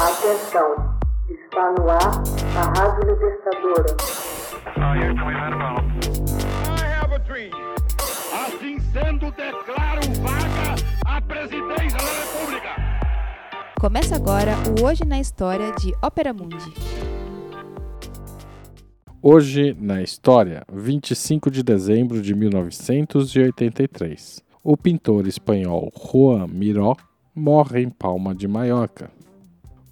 Atenção, está no ar a Rádio Libertadora. Assim sendo, declaro vaga a presidência da República. Começa agora o Hoje na História de Ópera Mundi. Hoje na História, 25 de dezembro de 1983. O pintor espanhol Juan Miró morre em Palma de Maiorca.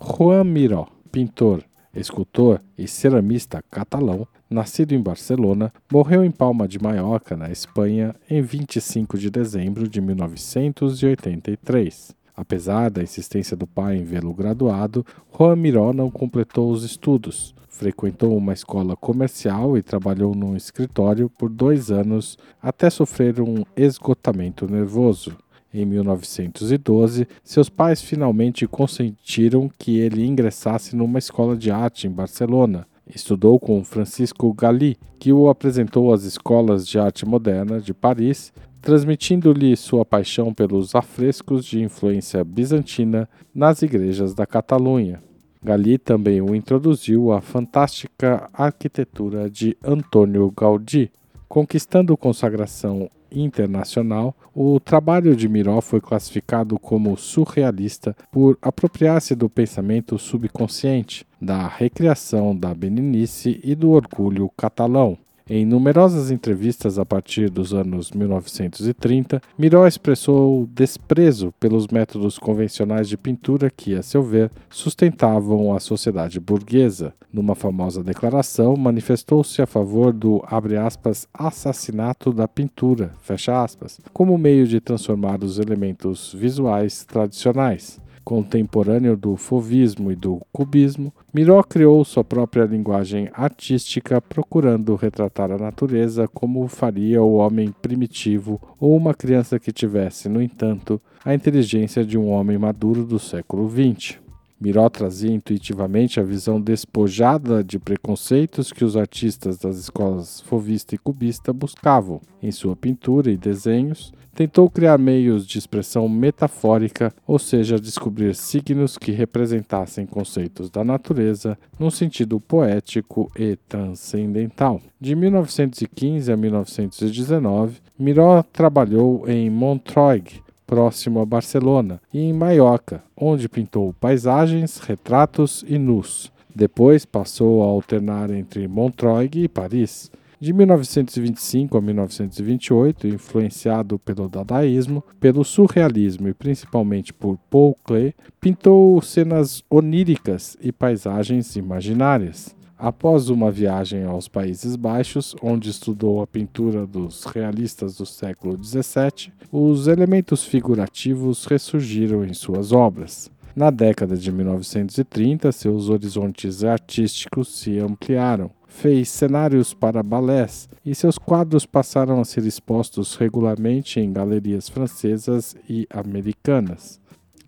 Juan Miró, pintor, escultor e ceramista catalão, nascido em Barcelona, morreu em Palma de Maiorca, na Espanha, em 25 de dezembro de 1983. Apesar da insistência do pai em vê-lo graduado, Juan Miró não completou os estudos. Frequentou uma escola comercial e trabalhou num escritório por dois anos até sofrer um esgotamento nervoso. Em 1912, seus pais finalmente consentiram que ele ingressasse numa escola de arte em Barcelona. Estudou com Francisco Galli, que o apresentou às escolas de arte moderna de Paris, transmitindo-lhe sua paixão pelos afrescos de influência bizantina nas igrejas da Catalunha. Galli também o introduziu à fantástica arquitetura de Antônio Gaudí, conquistando consagração internacional, o trabalho de Miró foi classificado como surrealista por apropriar-se do pensamento subconsciente, da recriação da beninice e do orgulho catalão. Em numerosas entrevistas a partir dos anos 1930, Miró expressou desprezo pelos métodos convencionais de pintura que, a seu ver, sustentavam a sociedade burguesa. Numa famosa declaração, manifestou-se a favor do aspas, assassinato da pintura, aspas, como meio de transformar os elementos visuais tradicionais contemporâneo do fovismo e do cubismo, Miró criou sua própria linguagem artística, procurando retratar a natureza como faria o homem primitivo ou uma criança que tivesse, no entanto, a inteligência de um homem maduro do século XX. Miró trazia intuitivamente a visão despojada de preconceitos que os artistas das escolas fovista e cubista buscavam. Em sua pintura e desenhos, tentou criar meios de expressão metafórica, ou seja, descobrir signos que representassem conceitos da natureza num sentido poético e transcendental. De 1915 a 1919, Miró trabalhou em Montreuil, próximo a Barcelona, e em Maiorca, onde pintou paisagens, retratos e nus. Depois passou a alternar entre Montreuil e Paris. De 1925 a 1928, influenciado pelo dadaísmo, pelo surrealismo e principalmente por Paul Klee, pintou cenas oníricas e paisagens imaginárias. Após uma viagem aos Países Baixos, onde estudou a pintura dos realistas do século XVII, os elementos figurativos ressurgiram em suas obras. Na década de 1930, seus horizontes artísticos se ampliaram. Fez cenários para balés e seus quadros passaram a ser expostos regularmente em galerias francesas e americanas.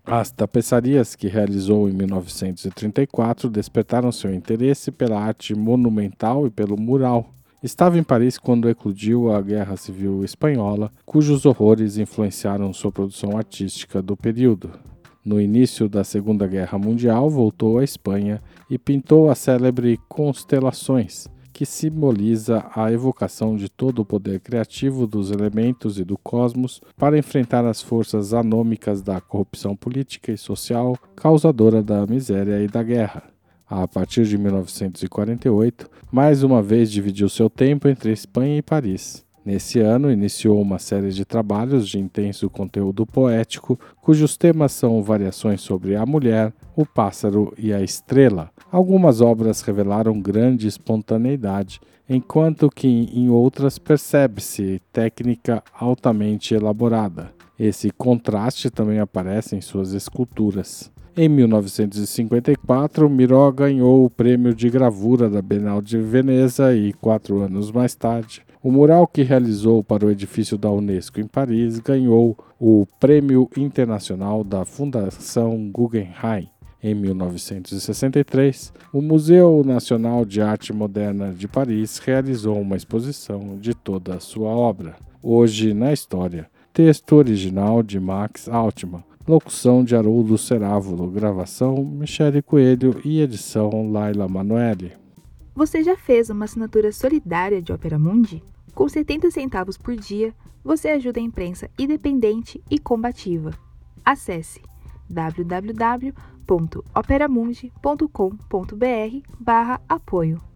As tapeçarias que realizou em 1934 despertaram seu interesse pela arte monumental e pelo mural. Estava em Paris quando eclodiu a Guerra Civil Espanhola, cujos horrores influenciaram sua produção artística do período. No início da Segunda Guerra Mundial, voltou à Espanha e pintou a célebre Constelações, que simboliza a evocação de todo o poder criativo dos elementos e do cosmos para enfrentar as forças anômicas da corrupção política e social causadora da miséria e da guerra. A partir de 1948, mais uma vez dividiu seu tempo entre Espanha e Paris. Nesse ano, iniciou uma série de trabalhos de intenso conteúdo poético, cujos temas são variações sobre a mulher, o pássaro e a estrela. Algumas obras revelaram grande espontaneidade, enquanto que em outras percebe-se técnica altamente elaborada. Esse contraste também aparece em suas esculturas. Em 1954, Miró ganhou o prêmio de gravura da Bienal de Veneza e, quatro anos mais tarde, o mural que realizou para o edifício da Unesco em Paris ganhou o Prêmio Internacional da Fundação Guggenheim. Em 1963, o Museu Nacional de Arte Moderna de Paris realizou uma exposição de toda a sua obra. Hoje na História, texto original de Max Altman, Locução de Haroldo Cerávulo, gravação Michele Coelho e edição Laila Manoeli. Você já fez uma assinatura solidária de Opera Mundi? Com 70 centavos por dia, você ajuda a imprensa independente e combativa. Acesse www.operamundi.com.br/apoio.